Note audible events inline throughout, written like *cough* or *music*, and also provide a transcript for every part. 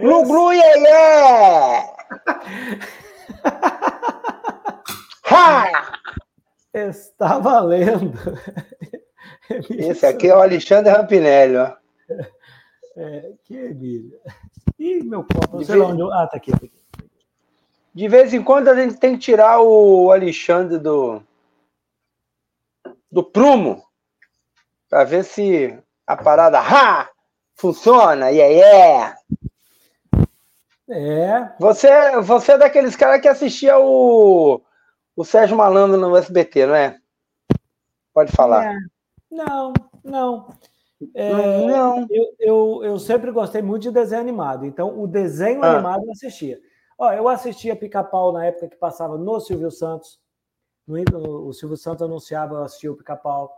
Glu glu iê iê! ha! Está valendo. Esse aqui é o Alexandre Rampinelli, ó. É, que Emília. Ih, meu copo, não sei lá onde eu... Ah, tá aqui, tá aqui. De vez em quando a gente tem que tirar o Alexandre do do prumo para ver se a parada ha, funciona. Yeah, yeah. É. Você, você é daqueles caras que assistia o, o Sérgio Malandro no SBT, não é? Pode falar. É. Não, não. É, não. Eu, eu, eu sempre gostei muito de desenho animado, então o desenho ah. animado eu assistia. Ó, eu assistia Pica-Pau na época que passava no Silvio Santos. No, no, o Silvio Santos anunciava, eu assistia o Pica-Pau.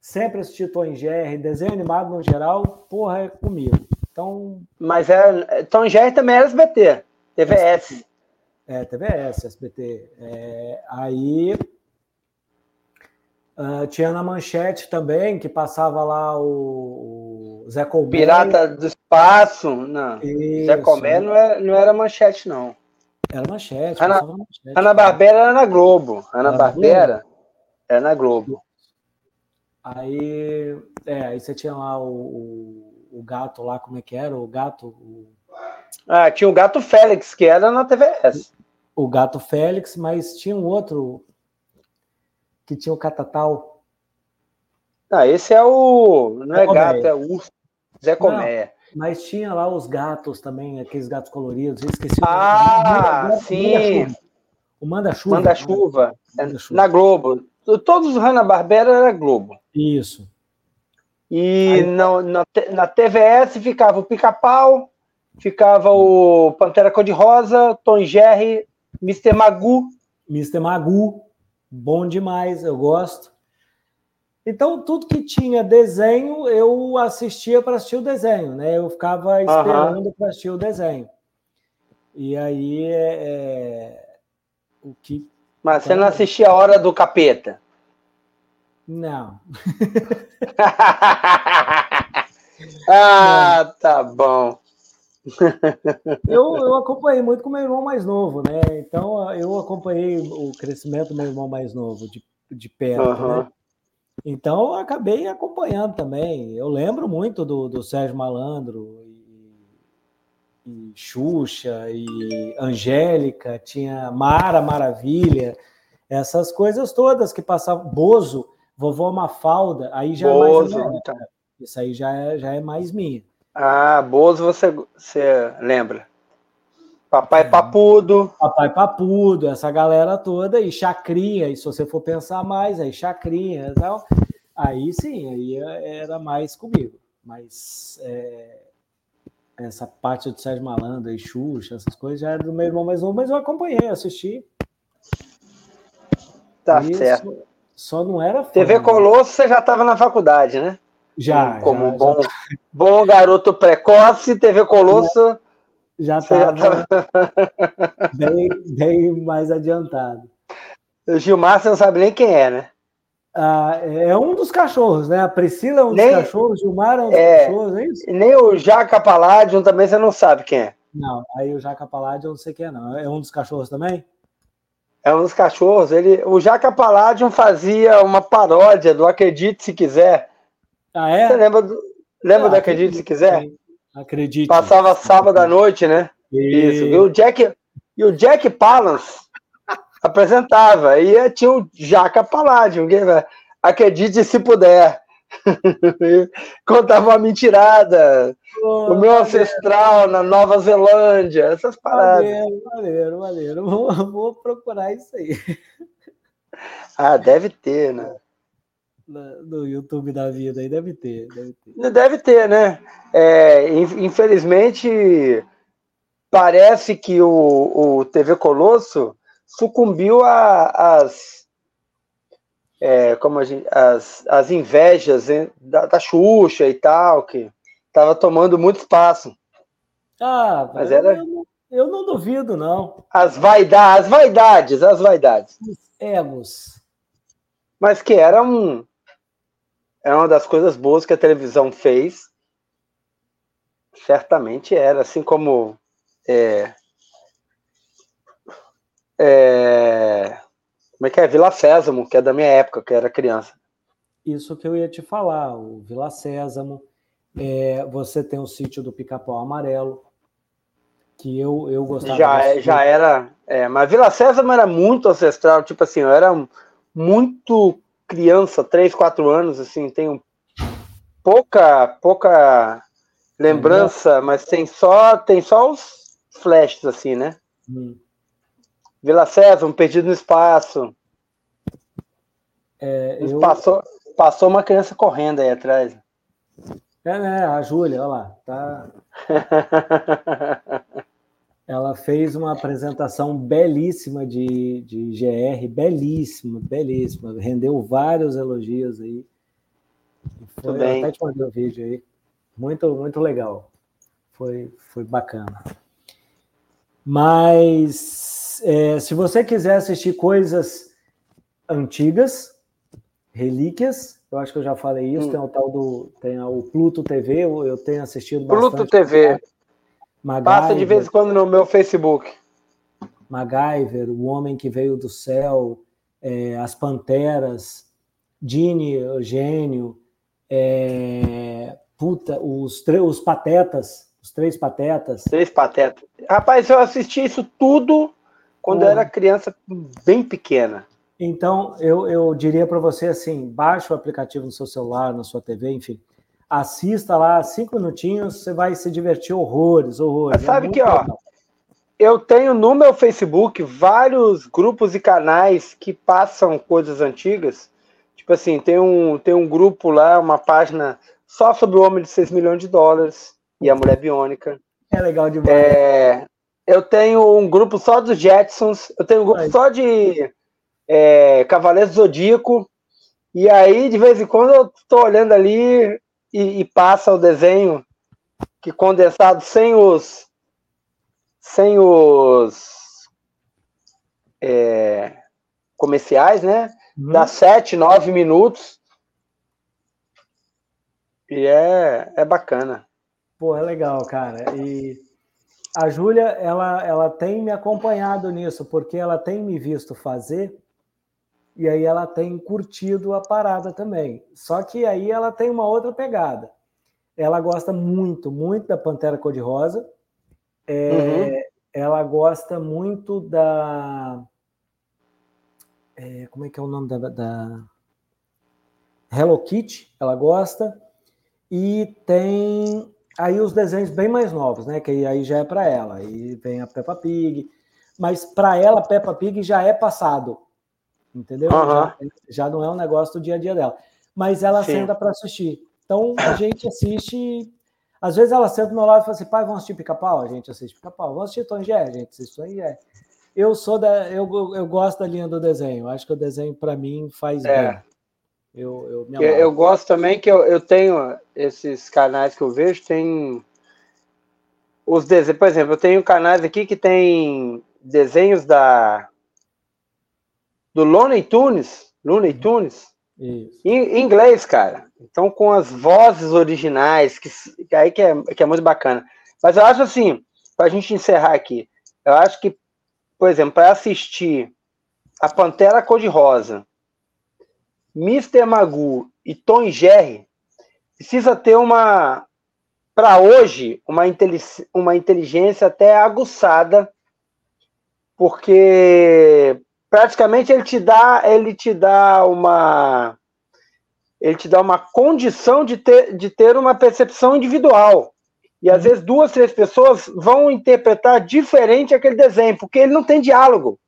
Sempre assisti Tom Jerry, desenho animado no geral, porra, é comigo. Então. Mas é, Tom Jerry também era SBT, TVS. É, TVS, SBT. É, aí Uh, tinha na manchete também, que passava lá o, o Zé Colmé. Pirata do Espaço. Não. Isso. Zé Colmé não era, não era manchete, não. Era manchete. Ana, manchete, Ana Barbera era na Globo. Ana Barbera era na Globo. Aí, é, aí você tinha lá o, o, o, gato lá, como é que era? O gato. O... Ah, tinha o gato Félix, que era na TVS. O gato Félix, mas tinha um outro que tinha o catatal. Ah, esse é o. Não é gato, é urso. Zé Comé. Mas tinha lá os gatos também, aqueles gatos coloridos. Eu esqueci ah, o sim. O Manda-Chuva. Manda-Chuva. Manda na Globo. Todos os Hanna-Barbera era Globo. Isso. E Aí, na, na, na TVS ficava o Pica-Pau, ficava o Pantera Cor-de-Rosa, Tom Jerry, Mr. Magu. Mr. Magu. Bom demais, eu gosto. Então, tudo que tinha desenho, eu assistia para assistir o desenho, né? Eu ficava esperando uhum. para assistir o desenho. E aí é, é, o que. Mas você não assistia a hora do capeta? Não. *laughs* ah, não. tá bom. eu, eu acompanhei muito com meu irmão mais novo, né? Então eu acompanhei o crescimento do meu irmão mais novo de, de perto, uhum. né? Então eu acabei acompanhando também. Eu lembro muito do, do Sérgio Malandro e, e Xuxa e Angélica, tinha Mara Maravilha, essas coisas todas que passavam. Bozo, vovó Mafalda, aí já Bozo, é mais. Então. Isso aí já é, já é mais minha. Ah, Bozo você, você lembra? Papai é. Papudo. Papai Papudo, essa galera toda, e Chacrinha, e se você for pensar mais, aí Chacrinha e tal, aí sim, aí era mais comigo. Mas é, essa parte do Sérgio Malandro e Xuxa, essas coisas, já era do meu irmão mais novo, mas eu acompanhei, assisti. Tá Isso, certo. Só não era. Fã, TV Colosso, você já estava na faculdade, né? Já. Como já, bom, já. bom garoto precoce, TV Colosso. Já estava *laughs* bem, bem mais adiantado. O Gilmar, você não sabe nem quem é, né? Ah, é um dos cachorros, né? A Priscila é um nem, dos cachorros, o Gilmar é um dos é, cachorros, é isso? Nem o Jaca Palladium também você não sabe quem é. Não, aí o Jaca Palladium eu não sei quem é, não. É um dos cachorros também? É um dos cachorros. Ele, o Jaca Palladium fazia uma paródia do Acredite Se Quiser. Ah, é? Você lembra do, lembra ah, do Acredite Se Quiser? Acredite. Passava sábado à noite, né? Isso. E o Jack, e o Jack Palance apresentava. E tinha o Jaca Palladium. Acredite se puder. *laughs* Contava uma mentirada. Oh, o meu ancestral na Nova Zelândia. Essas paradas. Maneiro, maneiro, maneiro. Vou, vou procurar isso aí. Ah, deve ter, né? no YouTube da vida aí deve ter, deve ter. Deve ter, né? É, infelizmente, parece que o, o TV Colosso sucumbiu às é, como a gente, as, as invejas da, da Xuxa e tal, que estava tomando muito espaço. Ah, mas era... eu, não, eu não duvido, não. As vaidades, as vaidades, as vaidades. Os egos. Mas que era um, é uma das coisas boas que a televisão fez. certamente era, assim como é, é, como é que é? Vila Sésamo, que é da minha época, que era criança. Isso que eu ia te falar, o Vila Sésamo, é, você tem o sítio do Pica-Pau Amarelo, que eu, eu gostava. Já, é, já era, é, mas Vila Sésamo era muito ancestral, tipo assim, eu era muito criança, 3, 4 anos, assim, tenho pouca, pouca lembrança, mas tem só, tem só os flashes, assim, né? Hum. Vila César, um perdido no espaço. É, eu... passou, passou uma criança correndo aí atrás. É, né? A Júlia, olha lá. Tá... *laughs* Ela fez uma apresentação belíssima de, de GR, belíssima, belíssima. Rendeu vários elogios aí. Foi, bem. Até te mandei o um vídeo aí. Muito, muito legal. Foi, foi bacana. Mas é, se você quiser assistir coisas antigas, relíquias, eu acho que eu já falei isso, hum. tem o tal do. Tem o Pluto TV, eu, tenho assistido bastante. Pluto TV. MacGyver, Passa de vez em quando no meu Facebook. MacGyver, O Homem que Veio do Céu, é, As Panteras, Dini, Eugênio, é, puta, os, os Patetas, os Três Patetas. Três Patetas. Rapaz, eu assisti isso tudo quando é. eu era criança, bem pequena. Então, eu, eu diria para você assim: baixe o aplicativo no seu celular, na sua TV, enfim assista lá cinco minutinhos, você vai se divertir horrores, horrores. Mas sabe é que, ó, eu tenho no meu Facebook vários grupos e canais que passam coisas antigas. Tipo assim, tem um, tem um grupo lá, uma página só sobre o homem de 6 milhões de dólares e a mulher biônica. É legal demais. É, eu tenho um grupo só dos Jetsons, eu tenho um grupo Ai. só de é, Cavaleiros Zodíaco. E aí, de vez em quando, eu tô olhando ali, e, e passa o desenho que condensado sem os sem os é, comerciais, né? Uhum. Dá sete, nove minutos. E é, é bacana. Pô, é legal, cara. E a Júlia, ela, ela tem me acompanhado nisso, porque ela tem me visto fazer e aí ela tem curtido a parada também. Só que aí ela tem uma outra pegada. Ela gosta muito, muito da Pantera Cor-de-Rosa. É, uhum. Ela gosta muito da. É, como é que é o nome da, da. Hello Kitty, ela gosta. E tem aí os desenhos bem mais novos, né? Que aí já é para ela. Aí vem a Peppa Pig. Mas para ela, Peppa Pig já é passado entendeu? Uhum. Já, já, não é um negócio do dia a dia dela. Mas ela Sim. senta para assistir. Então a gente assiste. Às vezes ela senta do meu lado e fala assim: pai, vamos assistir pica-pau? A gente assiste pica-pau. Vamos assistir Tom Gé? A gente assiste Tom Gé. Eu sou da. Eu, eu gosto da linha do desenho. Acho que o desenho, para mim, faz é. bem. Eu, eu, eu, eu, gosto também que eu, eu tenho esses canais que eu vejo, tem os desenhos. Por exemplo, eu tenho canais aqui que tem desenhos da do Looney Tunes, Looney uhum. Tunes, em, em, inglês, cara. Então, com as vozes originais, que, que aí que é, que é muito bacana. Mas eu acho assim, para a gente encerrar aqui, eu acho que, por exemplo, para assistir a Pantera Cor-de-Rosa, Mr. Magoo e Tom e Jerry, precisa ter uma, para hoje, uma, uma inteligência até aguçada, porque praticamente ele te dá, ele te dá uma ele te dá uma condição de ter, de ter uma percepção individual. E às vezes duas, três pessoas vão interpretar diferente aquele desenho, porque ele não tem diálogo.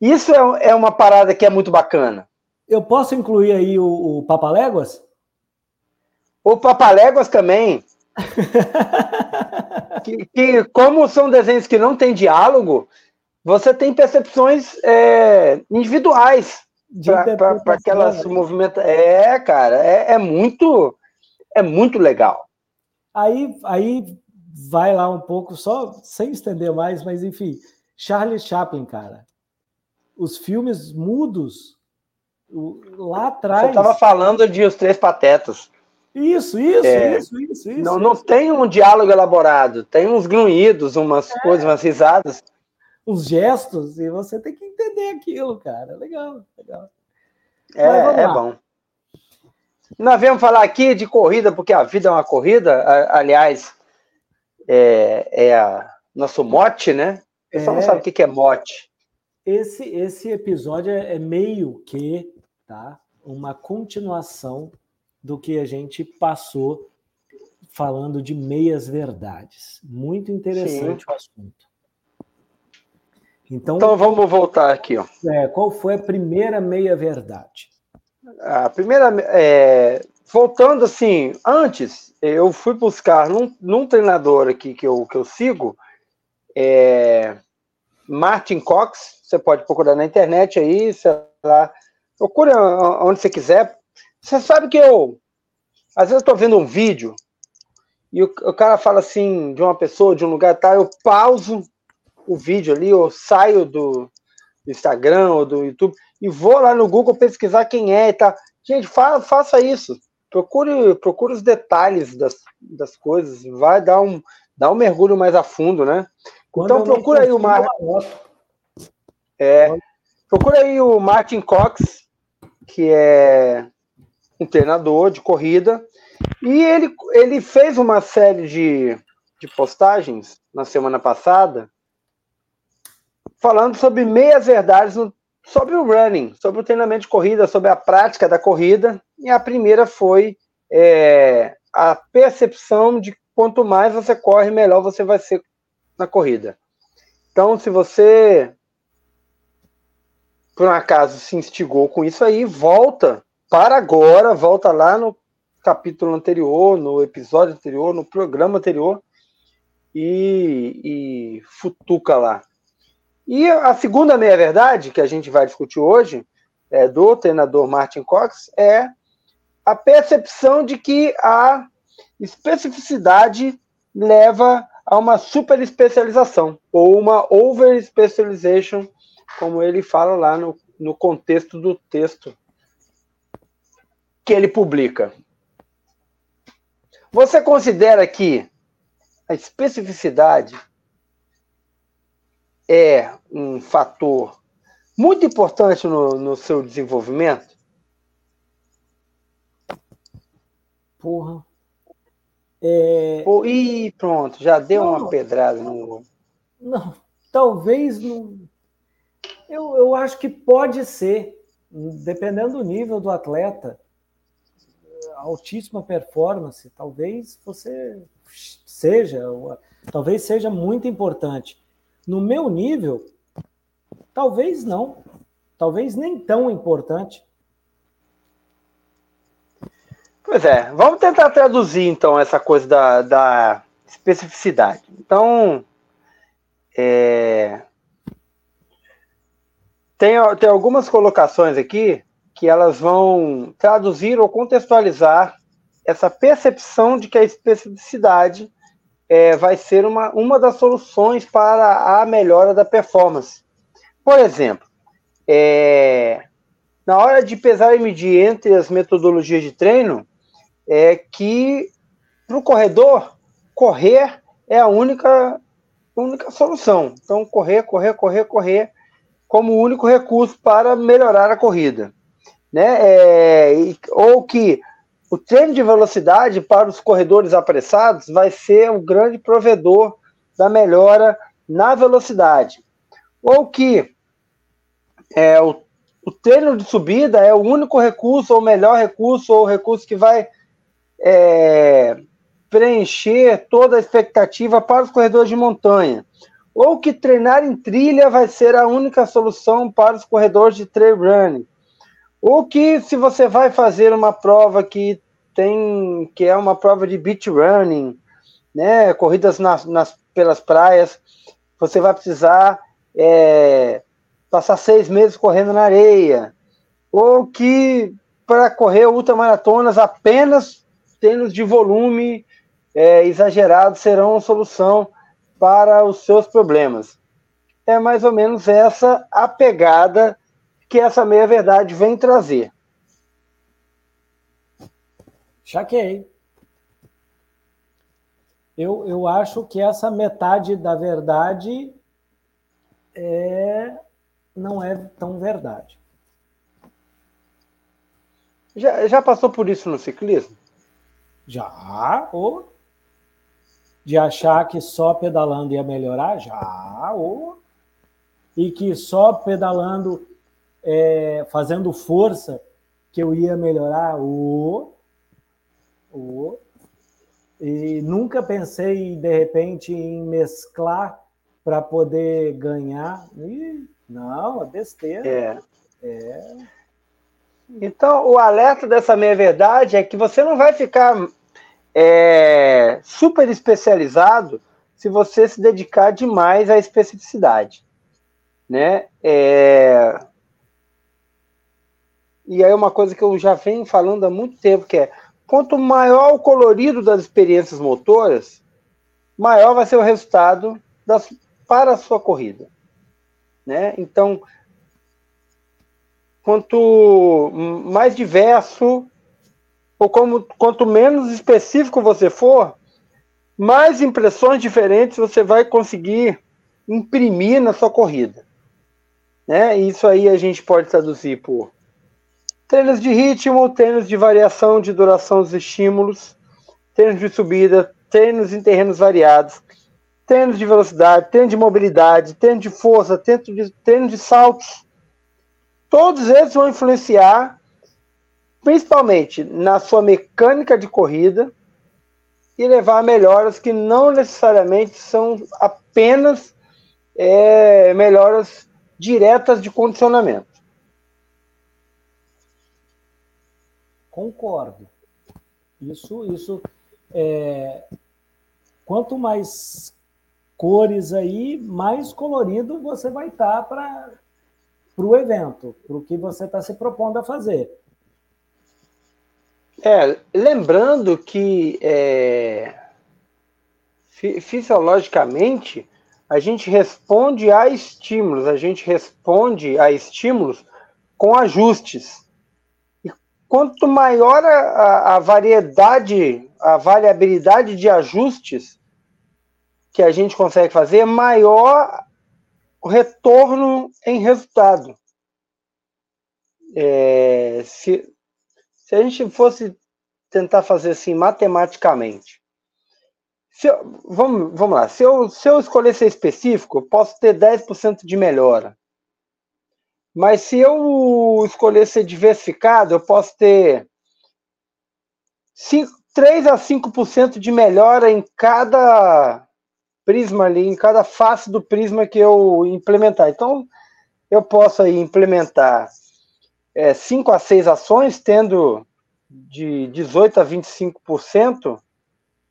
Isso é, é uma parada que é muito bacana. Eu posso incluir aí o, o Papaléguas? O Papaléguas também. *laughs* que, que, como são desenhos que não têm diálogo, você tem percepções é, individuais para aquelas né? movimentos. É, cara, é, é, muito é muito legal. Aí, aí vai lá um pouco, só sem estender mais, mas enfim, Charlie Chaplin, cara. Os filmes mudos lá atrás. Você estava falando de Os Três Patetas. Isso, isso, é, isso, isso, isso. Não, isso. não tem um diálogo elaborado, tem uns grunhidos, umas é. coisas, umas risadas. Uns gestos, e você tem que entender aquilo, cara. Legal, legal. É, é bom. Nós viemos falar aqui de corrida, porque a vida é uma corrida. Aliás, é, é a nosso mote, né? O pessoal é, não sabe o que é mote. Esse, esse episódio é, é meio que tá, uma continuação do que a gente passou falando de meias verdades. Muito interessante Sim. o assunto. Então, então vamos voltar aqui. Ó. É, qual foi a primeira meia verdade? A primeira, é, voltando assim, antes eu fui buscar num, num, treinador aqui que eu, que eu sigo, é, Martin Cox. Você pode procurar na internet aí, sei lá, procura onde você quiser. Você sabe que eu, às vezes, eu estou vendo um vídeo e o, o, cara fala assim de uma pessoa, de um lugar tal, eu pauso o vídeo ali, ou saio do, Instagram ou do YouTube e vou lá no Google pesquisar quem é e tal. Gente, fa faça isso. Procure, procure os detalhes das, das coisas, vai dar um, dar um mergulho mais a fundo, né? Quando então procura aí o Martin. É, procura aí o Martin Cox, que é um treinador de corrida, e ele, ele fez uma série de, de postagens na semana passada falando sobre meias verdades no, sobre o running, sobre o treinamento de corrida, sobre a prática da corrida. E a primeira foi é, a percepção de quanto mais você corre, melhor você vai ser na corrida. Então, se você por um acaso se instigou com isso aí, volta para agora, volta lá no capítulo anterior, no episódio anterior, no programa anterior e, e futuca lá. E a segunda meia-verdade que a gente vai discutir hoje, é, do treinador Martin Cox, é a percepção de que a especificidade leva a uma super especialização, ou uma over specialization, como ele fala lá no, no contexto do texto que ele publica. Você considera que a especificidade é um fator muito importante no, no seu desenvolvimento? Porra. É... Pô, e pronto, já deu não, uma pedrada no. Não, talvez não. Eu, eu acho que pode ser, dependendo do nível do atleta, altíssima performance, talvez você seja, talvez seja muito importante. No meu nível, talvez não. Talvez nem tão importante. Pois é, vamos tentar traduzir então essa coisa da, da especificidade. Então, é, tem, tem algumas colocações aqui que elas vão traduzir ou contextualizar essa percepção de que a especificidade é, vai ser uma, uma das soluções para a melhora da performance. Por exemplo, é, na hora de pesar e medir entre as metodologias de treino, é que para o corredor, correr é a única, única solução. Então, correr, correr, correr, correr como único recurso para melhorar a corrida. Né? É, ou que o treino de velocidade para os corredores apressados vai ser o grande provedor da melhora na velocidade. Ou que é, o, o treino de subida é o único recurso, ou melhor recurso, ou recurso que vai é, preencher toda a expectativa para os corredores de montanha. Ou que treinar em trilha vai ser a única solução para os corredores de trail running o que se você vai fazer uma prova que tem que é uma prova de beach running, né, corridas nas, nas pelas praias, você vai precisar é, passar seis meses correndo na areia, ou que para correr ultramaratonas apenas tênis de volume é, exagerado serão solução para os seus problemas. É mais ou menos essa a pegada que essa meia-verdade vem trazer. Chaquei. Eu, eu acho que essa metade da verdade é, não é tão verdade. Já, já passou por isso no ciclismo? Já, ou de achar que só pedalando ia melhorar? Já, ou e que só pedalando, é, fazendo força, que eu ia melhorar? Ou, ou e nunca pensei, de repente, em mesclar para poder ganhar. Ih, não, é besteira. É. é. Então, o alerta dessa meia-verdade é que você não vai ficar é, super especializado se você se dedicar demais à especificidade. Né? É... E aí uma coisa que eu já venho falando há muito tempo, que é quanto maior o colorido das experiências motoras, maior vai ser o resultado das, para a sua corrida. Né? Então, quanto mais diverso, ou como, quanto menos específico você for, mais impressões diferentes você vai conseguir imprimir na sua corrida. Né? Isso aí a gente pode traduzir por treinos de ritmo, treinos de variação de duração dos estímulos, treinos de subida, treinos em terrenos variados, treinos de velocidade, treino de mobilidade, treino de força, treino de, treino de saltos, todos eles vão influenciar principalmente na sua mecânica de corrida e levar a melhoras que não necessariamente são apenas é, melhoras diretas de condicionamento. Concordo. Isso, isso é, quanto mais cores aí, mais colorido você vai estar tá para o evento, para o que você está se propondo a fazer. É, lembrando que é, fisiologicamente a gente responde a estímulos, a gente responde a estímulos com ajustes. Quanto maior a, a variedade, a variabilidade de ajustes que a gente consegue fazer, maior o retorno em resultado. É, se, se a gente fosse tentar fazer assim matematicamente, eu, vamos, vamos lá, se eu, se eu escolher ser específico, posso ter 10% de melhora. Mas se eu escolher ser diversificado, eu posso ter 5, 3 a 5% de melhora em cada prisma ali, em cada face do prisma que eu implementar. Então, eu posso aí implementar é, 5 a 6 ações, tendo de 18 a 25%,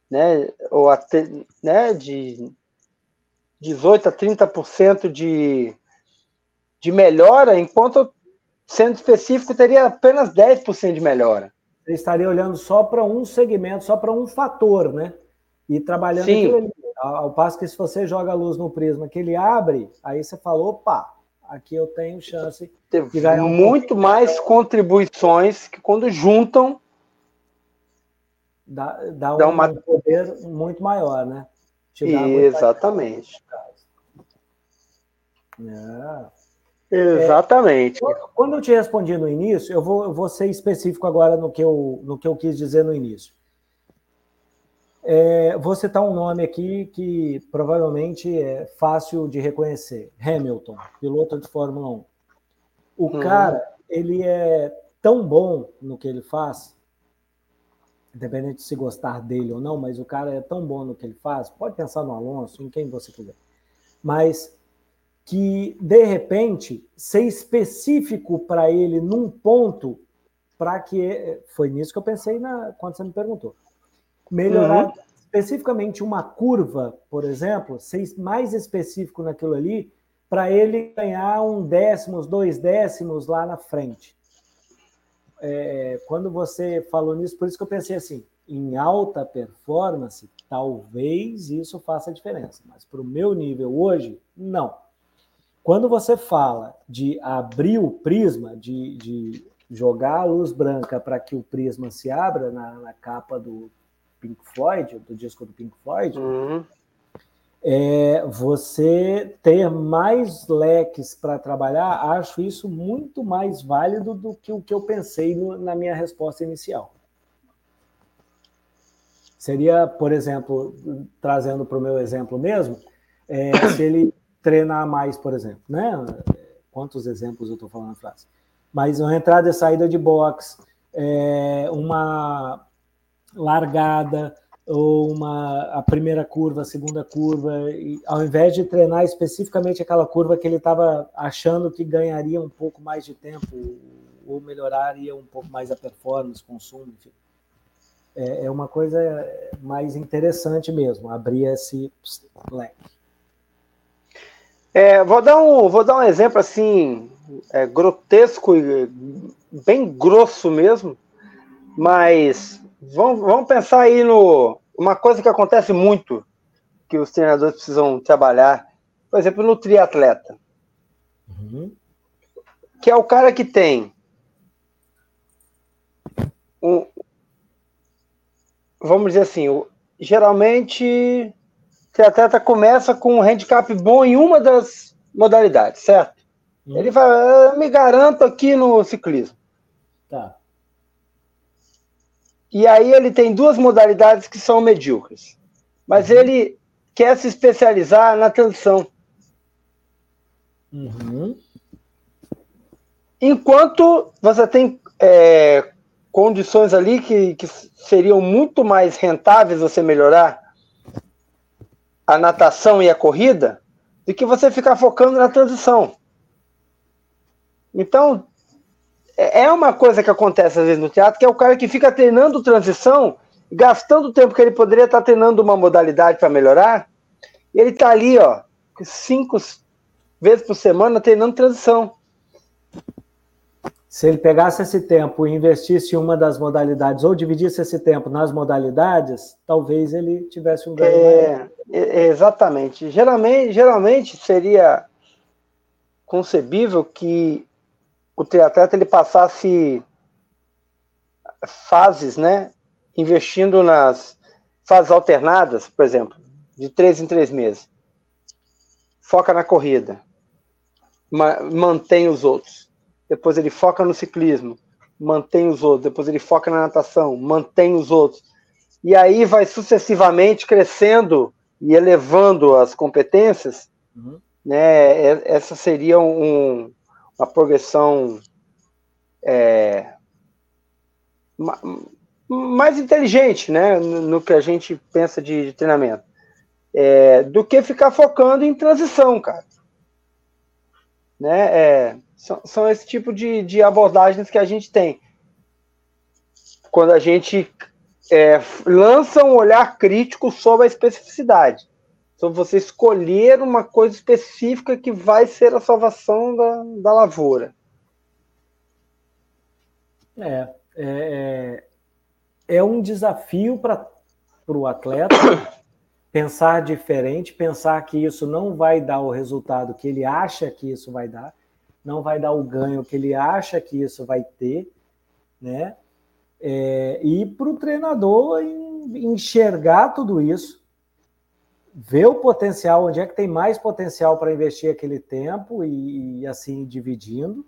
né, ou até, né, de 18 a 30% de, de melhora, enquanto, sendo específico, teria apenas 10% de melhora. Você estaria olhando só para um segmento, só para um fator, né? E trabalhando Sim. ali. Ao passo que se você joga a luz no prisma que ele abre, aí você falou, opa, aqui eu tenho chance de ganhar um muito mais contribuições que quando juntam dá, dá, dá um uma... poder muito maior, né? Exatamente. É. Exatamente. É, quando eu te respondi no início, eu vou, eu vou ser específico agora no que eu, no que eu quis dizer no início. É, vou citar um nome aqui que provavelmente é fácil de reconhecer: Hamilton, piloto de Fórmula 1. O uhum. cara, ele é tão bom no que ele faz, independente de se gostar dele ou não, mas o cara é tão bom no que ele faz, pode pensar no Alonso, em quem você quiser, mas que, de repente, ser específico para ele num ponto, para que. Foi nisso que eu pensei na, quando você me perguntou melhorar uhum. especificamente uma curva, por exemplo, ser mais específico naquilo ali, para ele ganhar um décimo, dois décimos lá na frente. É, quando você falou nisso, por isso que eu pensei assim, em alta performance, talvez isso faça diferença, mas para o meu nível hoje, não. Quando você fala de abrir o prisma, de, de jogar a luz branca para que o prisma se abra na, na, capa do Pink Floyd, do disco do Pink Floyd, uhum. é, você ter mais leques para trabalhar, acho isso muito mais válido do que o que eu pensei no, na minha resposta inicial. Seria, por exemplo, trazendo para o meu exemplo mesmo, é, se ele treinar mais, por exemplo, né? Quantos exemplos eu estou falando na frase? Mas uma entrada e saída de box, é, uma largada ou uma a primeira curva, a segunda curva, e, ao invés de treinar especificamente aquela curva que ele estava achando que ganharia um pouco mais de tempo ou melhoraria um pouco mais a performance, consumo, enfim. É, é uma coisa mais interessante mesmo, abrir esse leque. É, vou, dar um, vou dar um exemplo assim, é, grotesco e bem grosso mesmo, mas vamos, vamos pensar aí no uma coisa que acontece muito que os treinadores precisam trabalhar, por exemplo, no triatleta, uhum. que é o cara que tem um, vamos dizer assim, geralmente o triatleta começa com um handicap bom em uma das modalidades, certo? Hum. Ele vai, me garanto aqui no ciclismo. Tá. E aí ele tem duas modalidades que são medíocres. Mas uhum. ele quer se especializar na transição. Uhum. Enquanto você tem é, condições ali que, que seriam muito mais rentáveis você melhorar a natação e a corrida do que você ficar focando na transição. Então, é, é uma coisa que acontece às vezes no teatro, que é o cara que fica treinando transição, gastando o tempo que ele poderia estar treinando uma modalidade para melhorar, e ele está ali, ó, cinco vezes por semana treinando transição. Se ele pegasse esse tempo e investisse em uma das modalidades, ou dividisse esse tempo nas modalidades, talvez ele tivesse um ganho é, maior. Exatamente. Geralmente, geralmente seria concebível que o triatleta ele passasse fases, né, investindo nas fases alternadas, por exemplo, de três em três meses. Foca na corrida, mantém os outros. Depois ele foca no ciclismo, mantém os outros. Depois ele foca na natação, mantém os outros. E aí vai sucessivamente crescendo e elevando as competências. Uhum. Né? Essa seria um, uma progressão é, mais inteligente, né, no que a gente pensa de, de treinamento, é, do que ficar focando em transição, cara. Né, é, são, são esse tipo de, de abordagens que a gente tem quando a gente é, lança um olhar crítico sobre a especificidade. Então, você escolher uma coisa específica que vai ser a salvação da, da lavoura. É, é, é, é um desafio para o atleta *coughs* pensar diferente, pensar que isso não vai dar o resultado que ele acha que isso vai dar, não vai dar o ganho que ele acha que isso vai ter, né? É, e para o treinador enxergar tudo isso, ver o potencial, onde é que tem mais potencial para investir aquele tempo e, e, assim dividindo,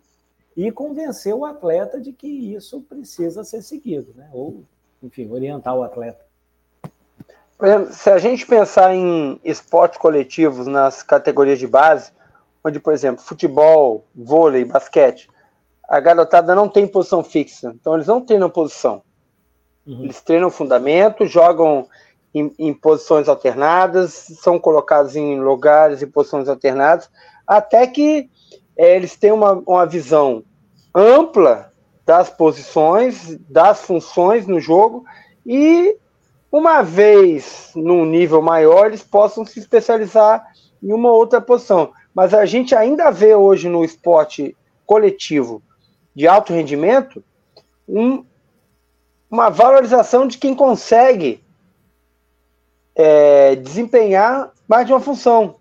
e convencer o atleta de que isso precisa ser seguido, né? Ou, enfim, orientar o atleta. Se a gente pensar em esportes coletivos nas categorias de base, onde, por exemplo, futebol, vôlei, basquete, a garotada não tem posição fixa, então eles não treinam posição. Uhum. Eles treinam fundamento, jogam em, em, posições alternadas, são colocados em lugares e posições alternadas, até que é, eles têm uma, uma visão ampla das posições, das funções no jogo, e uma vez num nível maior, eles possam se especializar em uma outra posição. Mas a gente ainda vê hoje no esporte coletivo de alto rendimento um, uma valorização de quem consegue é, desempenhar mais de uma função.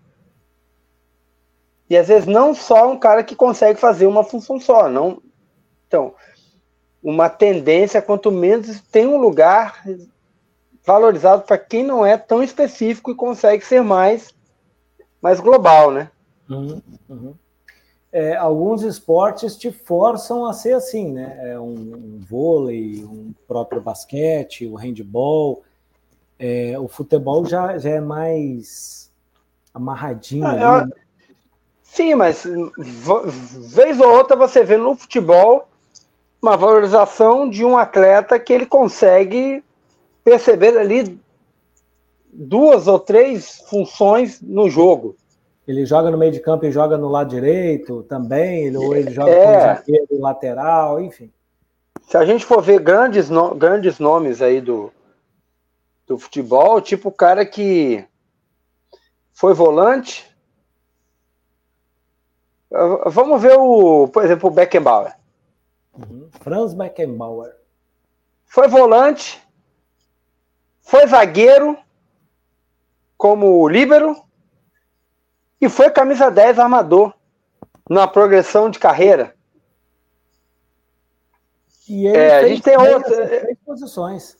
E às vezes não só um cara que consegue fazer uma função só. Não... Então, uma tendência, quanto menos tem um lugar valorizado para quem não é tão específico e consegue ser mais, mais global, né? Uhum, uhum. É, alguns esportes te forçam a ser assim, né? É um, um vôlei, um próprio basquete, o handball. É, o futebol já, já é mais amarradinho. Ah, ali, né? Sim, mas vez ou outra você vê no futebol uma valorização de um atleta que ele consegue perceber ali duas ou três funções no jogo. Ele joga no meio de campo e joga no lado direito também, ou ele joga é. como zagueiro lateral, enfim. Se a gente for ver grandes, no, grandes nomes aí do, do futebol, tipo o cara que foi volante. Vamos ver o, por exemplo, o Beckenbauer. Uhum. Franz Beckenbauer. Foi volante, foi zagueiro, como líbero, e foi camisa 10 armador na progressão de carreira. E ele é, a gente tem outras posições.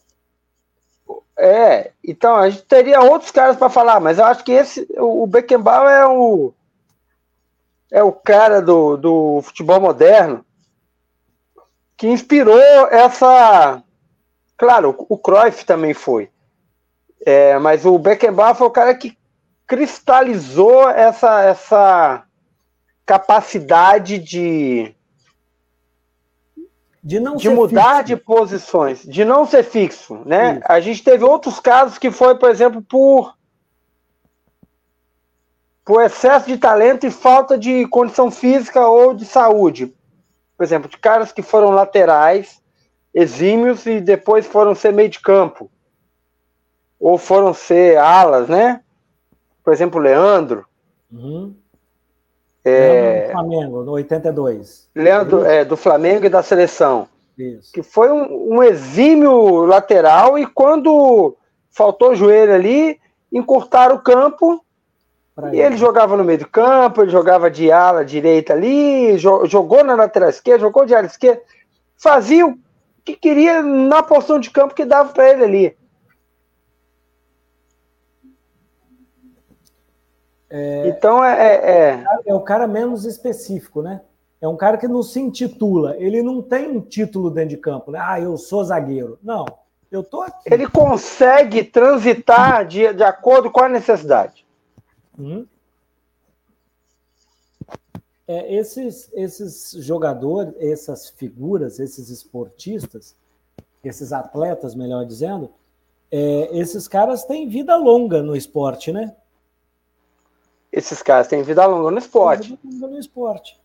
É, então a gente teria outros caras para falar, mas eu acho que esse o Beckenbauer é o é o cara do, do futebol moderno que inspirou essa. Claro, o Cruyff também foi. É, mas o Beckenbauer foi o cara que cristalizou essa, essa capacidade de. De, não de mudar fixo. de posições, de não ser fixo, né? Isso. A gente teve outros casos que foi, por exemplo, por por excesso de talento e falta de condição física ou de saúde por exemplo, de caras que foram laterais, exímios, e depois foram ser meio de campo. Ou foram ser alas, né? Por exemplo, Leandro. Uhum. É... do Flamengo, no 82. Leandro, é, do Flamengo e da seleção. Isso. Que foi um, um exímio lateral e quando faltou o joelho ali, encurtaram o campo e ele. ele jogava no meio do campo, ele jogava de ala direita ali, jogou na lateral esquerda, jogou de ala esquerda, fazia o que queria na porção de campo que dava para ele ali. É, então é, é, é, é. o cara menos específico, né? É um cara que não se intitula. Ele não tem um título dentro de campo, né? Ah, eu sou zagueiro. Não, eu tô aqui. Ele consegue transitar de, de acordo com a necessidade. Hum? É, esses, esses jogadores, essas figuras, esses esportistas, esses atletas, melhor dizendo, é, esses caras têm vida longa no esporte, né? Esses caras têm vida longa no esporte. Vida longa no esporte.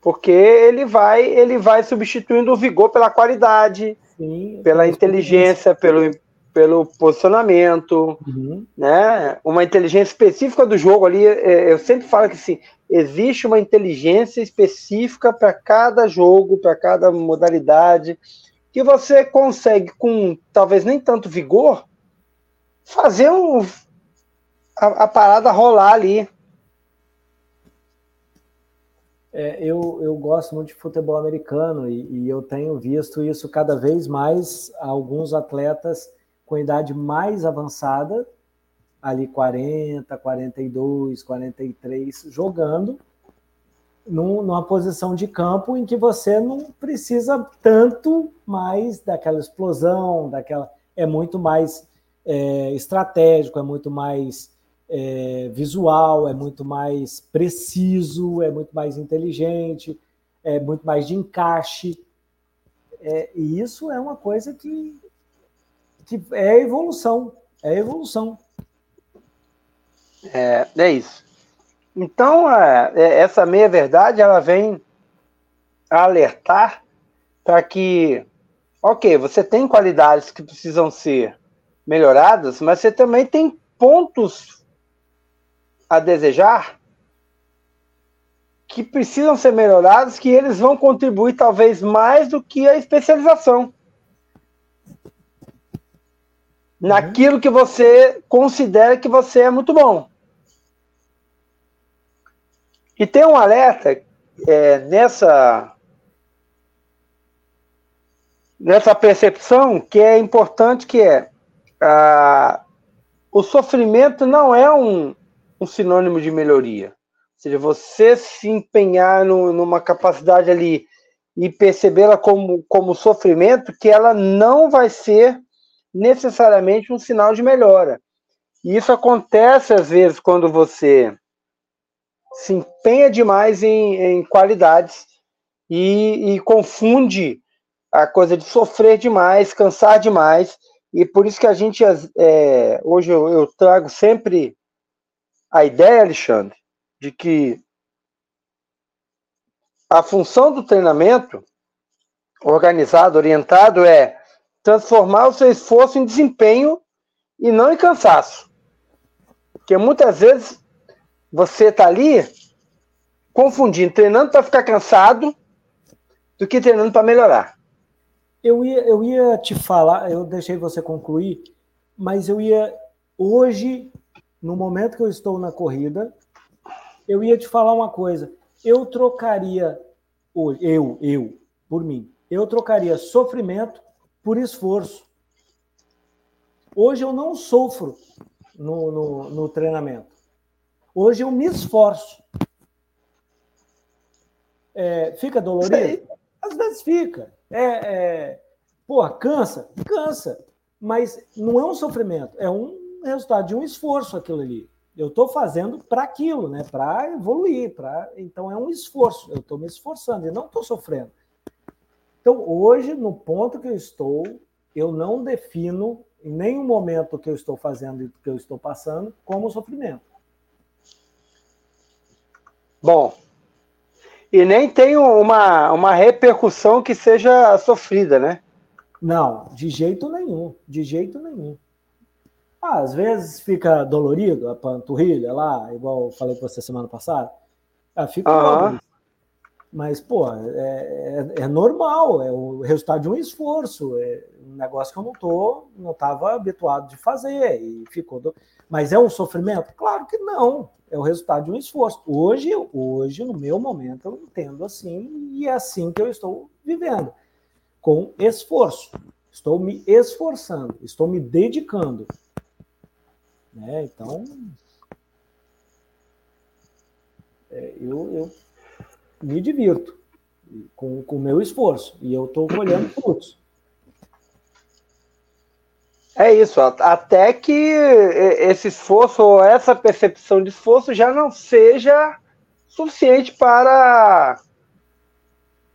Porque ele vai, ele vai substituindo o vigor pela qualidade, Sim, pela inteligência, pelo, pelo posicionamento, uhum. né? Uma inteligência específica do jogo ali. É, eu sempre falo que assim, existe uma inteligência específica para cada jogo, para cada modalidade, que você consegue com talvez nem tanto vigor fazer um, a, a parada rolar ali. É, eu, eu gosto muito de futebol americano e, e eu tenho visto isso cada vez mais alguns atletas com idade mais avançada, ali 40, 42, 43, jogando num, numa posição de campo em que você não precisa tanto mais daquela explosão, daquela é muito mais é, estratégico, é muito mais é, visual, é muito mais preciso, é muito mais inteligente, é muito mais de encaixe. É, e isso é uma coisa que que é evolução, é evolução. É, é isso. Então, é, é, essa meia-verdade, ela vem alertar para que, ok, você tem qualidades que precisam ser melhoradas, mas você também tem pontos a desejar que precisam ser melhorados, que eles vão contribuir talvez mais do que a especialização. naquilo que você considera que você é muito bom. E tem um alerta é, nessa nessa percepção que é importante que é ah, o sofrimento não é um, um sinônimo de melhoria. Ou seja, você se empenhar no, numa capacidade ali e percebê-la como, como sofrimento, que ela não vai ser necessariamente um sinal de melhora. E isso acontece às vezes quando você se empenha demais em, em qualidades e, e, confunde a coisa de sofrer demais, cansar demais. E por isso que a gente, é, hoje eu, eu trago sempre a ideia, Alexandre, de que a função do treinamento organizado, orientado, é transformar o seu esforço em desempenho e não em cansaço. Porque muitas vezes você está ali confundindo, treinando para ficar cansado do que treinando para melhorar. Eu ia, eu ia te falar, eu deixei você concluir, mas eu ia hoje, no momento que eu estou na corrida, eu ia te falar uma coisa. Eu trocaria eu, eu, por mim, eu trocaria sofrimento por esforço. Hoje eu não sofro no, no, no treinamento. Hoje eu me esforço. É, fica dolorido? Às vezes fica. É, é, porra, cansa? Cansa. Mas não é um sofrimento, é um resultado de um esforço aquilo ali. Eu estou fazendo para aquilo, né? Para evoluir, para então é um esforço. Eu estou me esforçando e não estou sofrendo. Então hoje, no ponto que eu estou, eu não defino em nenhum momento que eu estou fazendo e que eu estou passando como sofrimento. Bom, e nem tem uma, uma repercussão que seja sofrida, né? Não, de jeito nenhum, de jeito nenhum. Ah, às vezes fica dolorido a panturrilha lá, igual eu falei com você semana passada. Ah, fica uhum. Mas, pô, é, é, é, normal, é o resultado de um esforço, é um negócio que eu não tô, não estava habituado de fazer e ficou. Do... Mas é um sofrimento? Claro que não é o resultado de um esforço. Hoje, hoje, no meu momento, eu entendo assim, e é assim que eu estou vivendo, com esforço. Estou me esforçando, estou me dedicando. Né? Então, é, eu, eu me divirto com o meu esforço, e eu estou colhendo frutos. É isso, até que esse esforço ou essa percepção de esforço já não seja suficiente para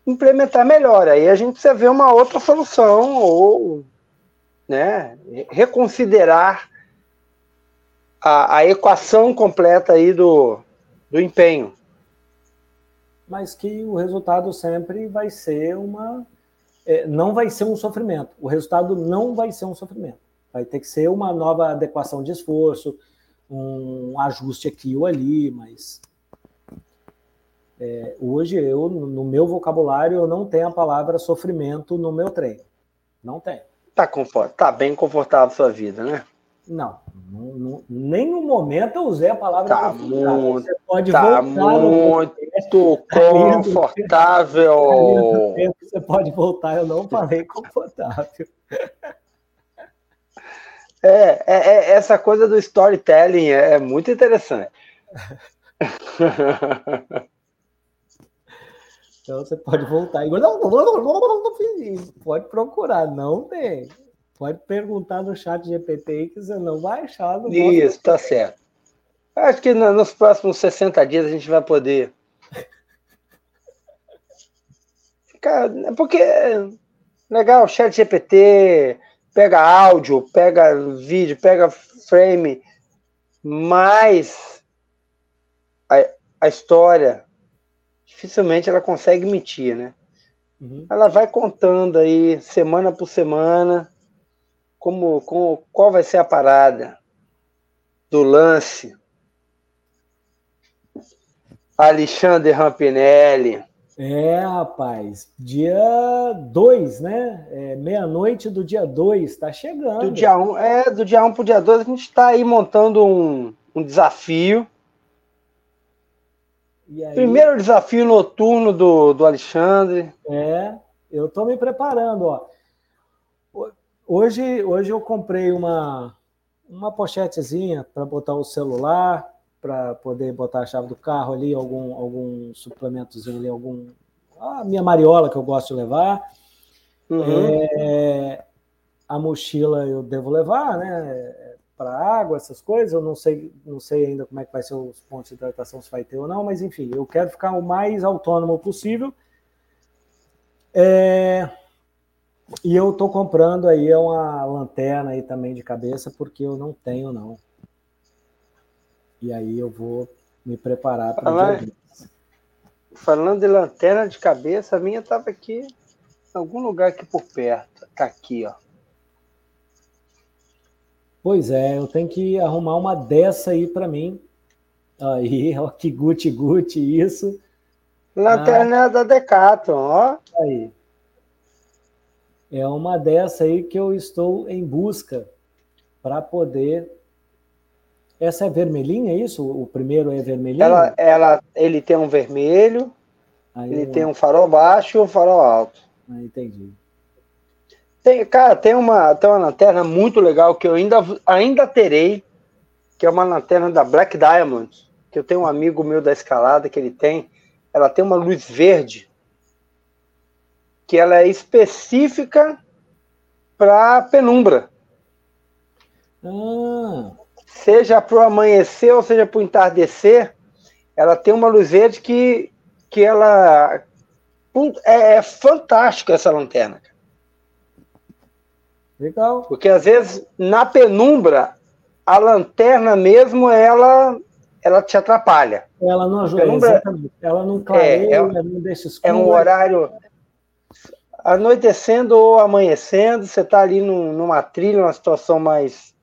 implementar melhor. Aí a gente precisa ver uma outra solução ou né, reconsiderar a, a equação completa aí do, do empenho. Mas que o resultado sempre vai ser uma. É, não vai ser um sofrimento. O resultado não vai ser um sofrimento. Vai ter que ser uma nova adequação de esforço, um ajuste aqui ou ali, mas é, hoje eu, no meu vocabulário, eu não tenho a palavra sofrimento no meu treino. Não tem. Tá, tá bem confortável a sua vida, né? Não, não, não, nenhum momento eu usei a palavra tá muito, Você pode tá voltar muito confortável. Você pode voltar, eu não falei confortável. É, é, é, essa coisa do storytelling é, é muito interessante. Então você pode voltar e não, pode procurar, não tem. Pode perguntar no chat GPT que você não vai achar. No Isso, tá certo. Acho que nos próximos 60 dias a gente vai poder. *laughs* Ficar. Porque legal, chat GPT, pega áudio, pega vídeo, pega frame, mas a, a história dificilmente ela consegue mentir, né? Uhum. Ela vai contando aí semana por semana como, como qual vai ser a parada do lance. Alexandre Rampinelli é, rapaz, dia 2, né? É, Meia-noite do dia 2, tá chegando. Do dia 1, um, é, do dia 1 um pro dia 2, a gente está aí montando um, um desafio. Primeiro desafio noturno do, do Alexandre. É, eu tô me preparando, ó. Hoje, hoje eu comprei uma, uma pochetezinha para botar o celular, para poder botar a chave do carro ali, algum, algum suplementozinho ali, algum. A minha mariola que eu gosto de levar. Uhum. É, a mochila eu devo levar, né? Para água, essas coisas. Eu não sei, não sei ainda como é que vai ser os pontos de hidratação, se vai ter ou não, mas enfim, eu quero ficar o mais autônomo possível. É, e eu estou comprando aí uma lanterna aí também de cabeça, porque eu não tenho, não. E aí eu vou me preparar para Falar, Falando de lanterna de cabeça, a minha estava aqui em algum lugar aqui por perto. Tá aqui, ó. Pois é, eu tenho que arrumar uma dessa aí para mim. Aí, *laughs* ó, que guti guti isso. Lanterna ah, da Decathlon, ó. Aí. É uma dessa aí que eu estou em busca para poder. Essa é vermelhinha, é isso? O primeiro é vermelhinho? Ela, ela, ele tem um vermelho, aí ele eu... tem um farol baixo e um farol alto. Ah, entendi. Tem, cara, tem uma, tem uma lanterna muito legal que eu ainda, ainda terei, que é uma lanterna da Black Diamond, que eu tenho um amigo meu da escalada que ele tem. Ela tem uma luz verde que ela é específica para penumbra. Ah. Seja para o amanhecer ou seja para o entardecer, ela tem uma luz verde que, que ela é, é fantástica essa lanterna. Legal. Porque às vezes na penumbra a lanterna mesmo ela ela te atrapalha. Ela não ajuda, penumbra, ela não clareia, é, é, não deixa escuro. É um horário anoitecendo ou amanhecendo, você está ali num, numa trilha, numa situação mais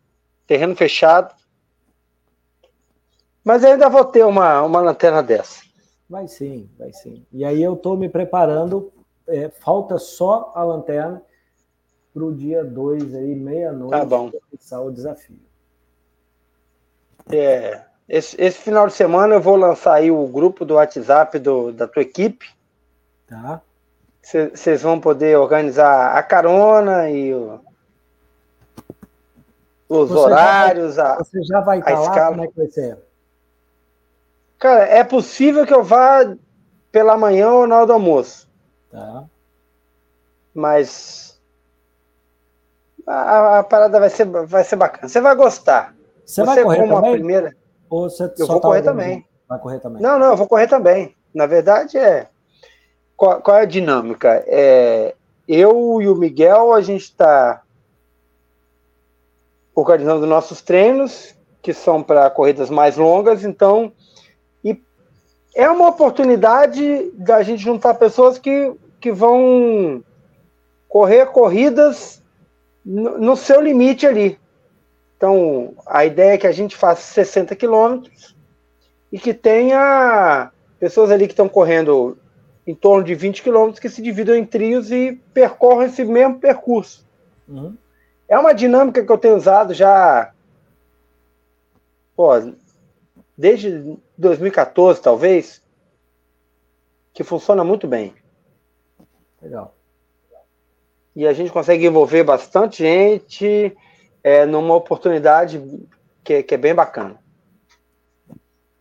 terreno fechado. Mas ainda vou ter uma, uma lanterna dessa. Vai sim, vai sim. E aí eu estou me preparando, é, falta só a lanterna para o dia 2 aí, meia-noite, tá bom. começar o desafio. É, esse, esse, final de semana eu vou lançar aí o grupo do WhatsApp do, da tua equipe. Tá vocês vão poder organizar a carona e o, os você horários, já vai, a, você já vai estar tá lá, escala. como é que vai ser? Cara, é possível que eu vá pela manhã ou na hora do almoço. Tá. Mas a, a, parada vai ser, vai ser bacana. Você vai gostar. Você, você vai correr como também? a primeira. Ou você eu vou tá correr também. Vai correr também. Não, não, eu vou correr também. Na verdade, é qual, qual é a dinâmica? É, eu e o Miguel, a gente está organizando nossos treinos, que são para corridas mais longas, então e é uma oportunidade da gente juntar pessoas que, que vão correr corridas no, no seu limite ali. Então, a ideia é que a gente faça 60 quilômetros e que tenha pessoas ali que estão correndo em torno de 20 quilômetros que se dividam em trios e percorram esse mesmo percurso. Uhum. É uma dinâmica que eu tenho usado já pô, desde 2014, talvez, que funciona muito bem. Legal. E a gente consegue envolver bastante gente é, numa oportunidade que, que é bem bacana.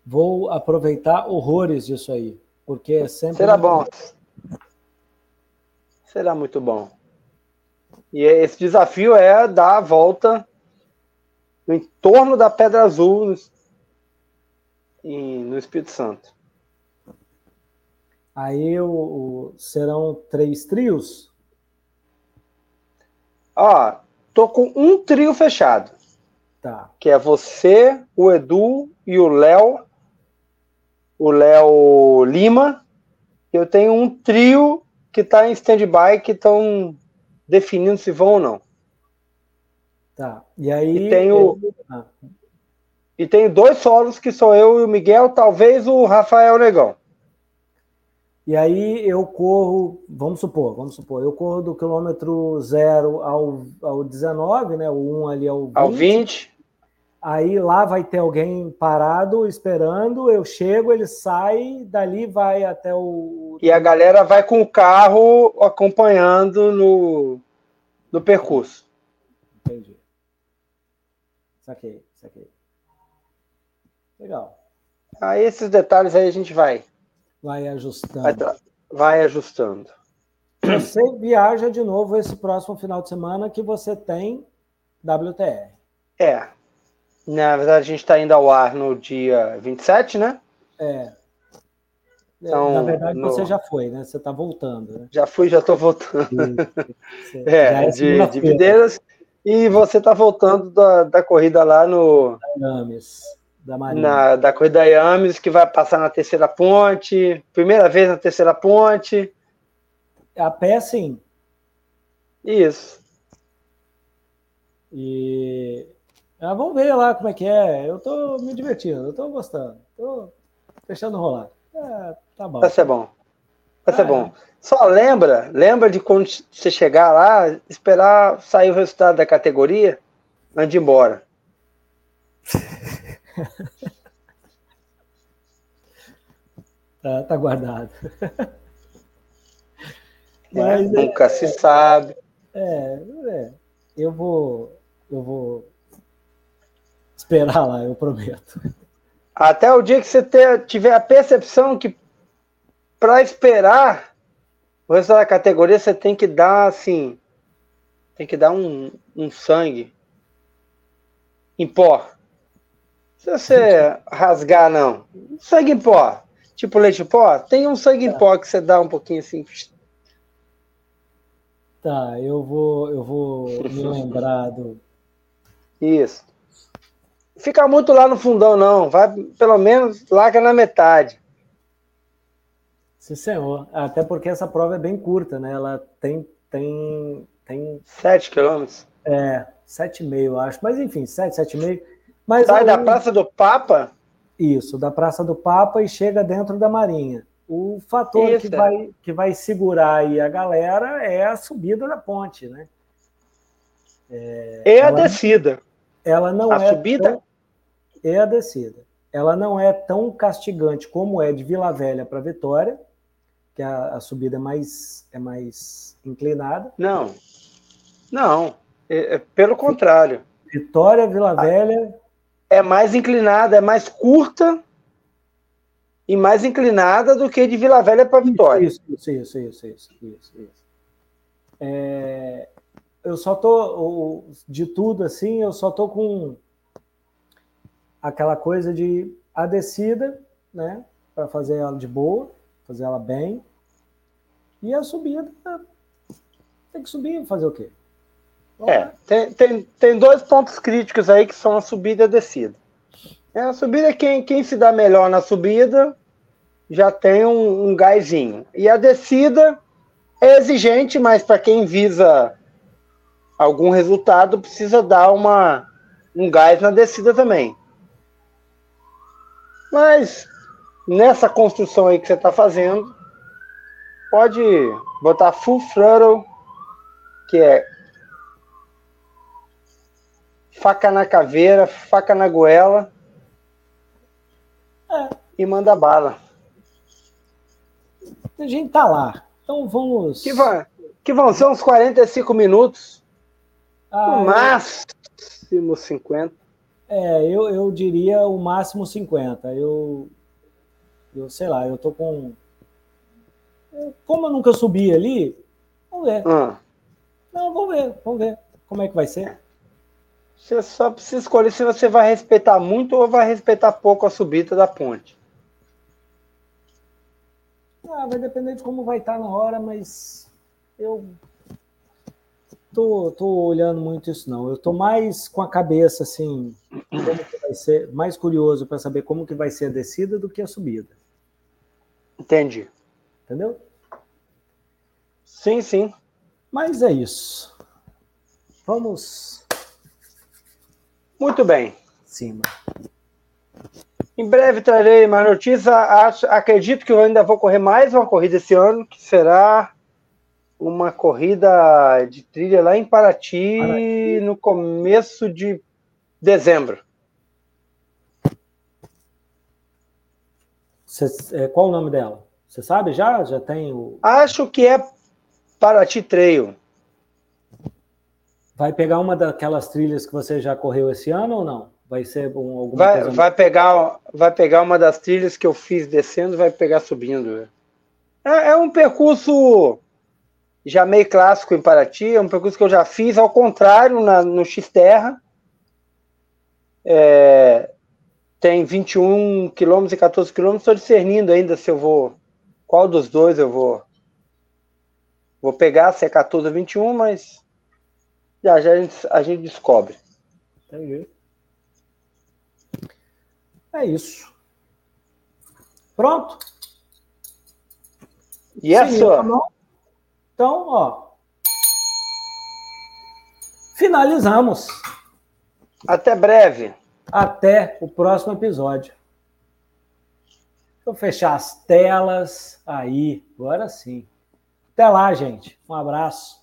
Vou aproveitar horrores disso aí. Porque é sempre. Será bom. Será muito bom. E esse desafio é dar a volta no entorno da Pedra Azul no Espírito Santo. Aí o, o, serão três trios? Ó, tô com um trio fechado. Tá. Que é você, o Edu e o Léo o Léo Lima. Eu tenho um trio que está em stand-by que estão definindo se vão ou não. Tá. E aí. E tenho, ah. e tenho dois solos que sou eu e o Miguel, talvez o Rafael Negão. E aí eu corro, vamos supor, vamos supor, eu corro do quilômetro zero ao, ao 19, né? O 1 ali ao 20. Ao 20. Aí lá vai ter alguém parado esperando, eu chego, ele sai, dali vai até o. E a galera vai com o carro acompanhando no, no percurso. Entendi. Saquei, saquei. Legal. Aí esses detalhes aí a gente vai. Vai ajustando. Vai, vai ajustando. Você viaja de novo esse próximo final de semana que você tem WTR. É. Na verdade, a gente está indo ao ar no dia 27, né? É. Então, Na verdade, no... você já foi, né? Você está voltando. Né? Já fui, já estou voltando. *laughs* é, é de, de Videiras. E você está voltando da, da corrida lá no. Yames, da Marinha. Na, da corrida Yames, que vai passar na terceira ponte. Primeira vez na terceira ponte. A pé, sim. Isso. E ah, vamos ver lá como é que é. Eu tô me divertindo, eu tô gostando. Tô deixando rolar. É, tá bom. Vai ser bom. Vai ser ah, bom. É. Só lembra, lembra de quando você chegar lá, esperar sair o resultado da categoria antes de ir embora. *laughs* tá, tá guardado. É, Mas, nunca é, se sabe. É, é, eu vou, eu vou esperar lá, eu prometo. Até o dia que você ter, tiver a percepção que para esperar o resto da categoria você tem que dar assim, tem que dar um, um sangue em pó. Se você *laughs* rasgar, não. Sangue em pó. Tipo leite em pó, tem um sangue em tá. pó que você dá um pouquinho assim. Tá, eu vou, eu vou *laughs* me lembrar do. Isso. Fica muito lá no fundão, não. Vai pelo menos larga na metade. Sim, senhor. Até porque essa prova é bem curta, né? Ela tem. tem, tem... Sete quilômetros? É, sete e meio, acho. Mas enfim, sete, sete e meio. Mas Sai da Praça do Papa? Isso, da Praça do Papa e chega dentro da Marinha. O fator que vai, que vai segurar aí a galera é a subida da ponte, né? É, e a descida. Ela não a é subida? Tão, é a descida. Ela não é tão castigante como é de Vila Velha para Vitória, que a, a, subida é mais, é mais inclinada. Não, não. É, é pelo contrário. Vitória, Vila Velha. É mais inclinada, é mais curta e mais inclinada do que de Vila Velha para Vitória. Isso, isso, isso, isso, isso, isso. isso. É, eu só tô de tudo assim, eu só tô com aquela coisa de a descida, né, para fazer ela de boa, fazer ela bem, e a subida tem que subir, fazer o quê? é, tem, tem, tem dois pontos críticos aí que são a subida e a descida. É, a subida, quem, quem se dá melhor na subida já tem um, um gásinho. E a descida é exigente, mas para quem visa algum resultado, precisa dar uma, um gás na descida também. Mas nessa construção aí que você está fazendo, pode botar full throttle, que é faca na caveira, faca na goela é. e manda bala. A gente tá lá. Então vamos. Que, vai, que vão ser uns 45 minutos. Ah, no máximo 50. É, eu, eu diria o máximo 50. Eu, eu sei lá, eu tô com. Como eu nunca subi ali, vamos ver. Ah. Não, vamos ver, vamos ver como é que vai ser. Você só precisa escolher se você vai respeitar muito ou vai respeitar pouco a subida da ponte. Ah, vai depender de como vai estar na hora, mas eu tô, tô olhando muito isso não. Eu tô mais com a cabeça assim, como que vai ser, mais curioso para saber como que vai ser a descida do que a subida. Entendi. Entendeu? Sim, sim. Mas é isso. Vamos. Muito bem. Cima. Em breve trarei mais notícias. Acredito que eu ainda vou correr mais uma corrida esse ano, que será uma corrida de trilha lá em Paraty, Paraty. no começo de dezembro. Cê, é, qual o nome dela? Você sabe já? Já tem o. Acho que é Paraty Trail. Vai pegar uma daquelas trilhas que você já correu esse ano ou não? Vai ser um, alguma vai, coisa... vai pegar Vai pegar uma das trilhas que eu fiz descendo vai pegar subindo. É, é um percurso já meio clássico em Paraty, é um percurso que eu já fiz, ao contrário, na, no X-Terra. É, tem 21 quilômetros e 14 quilômetros, estou discernindo ainda se eu vou. Qual dos dois eu vou. Vou pegar, se é 14 ou 21, mas já, já a, gente, a gente descobre. Entendi. É isso. Pronto? Yes, Sim, tá Então, ó. Finalizamos. Até breve. Até o próximo episódio. Vou fechar as telas aí. Agora sim. Até lá, gente. Um abraço.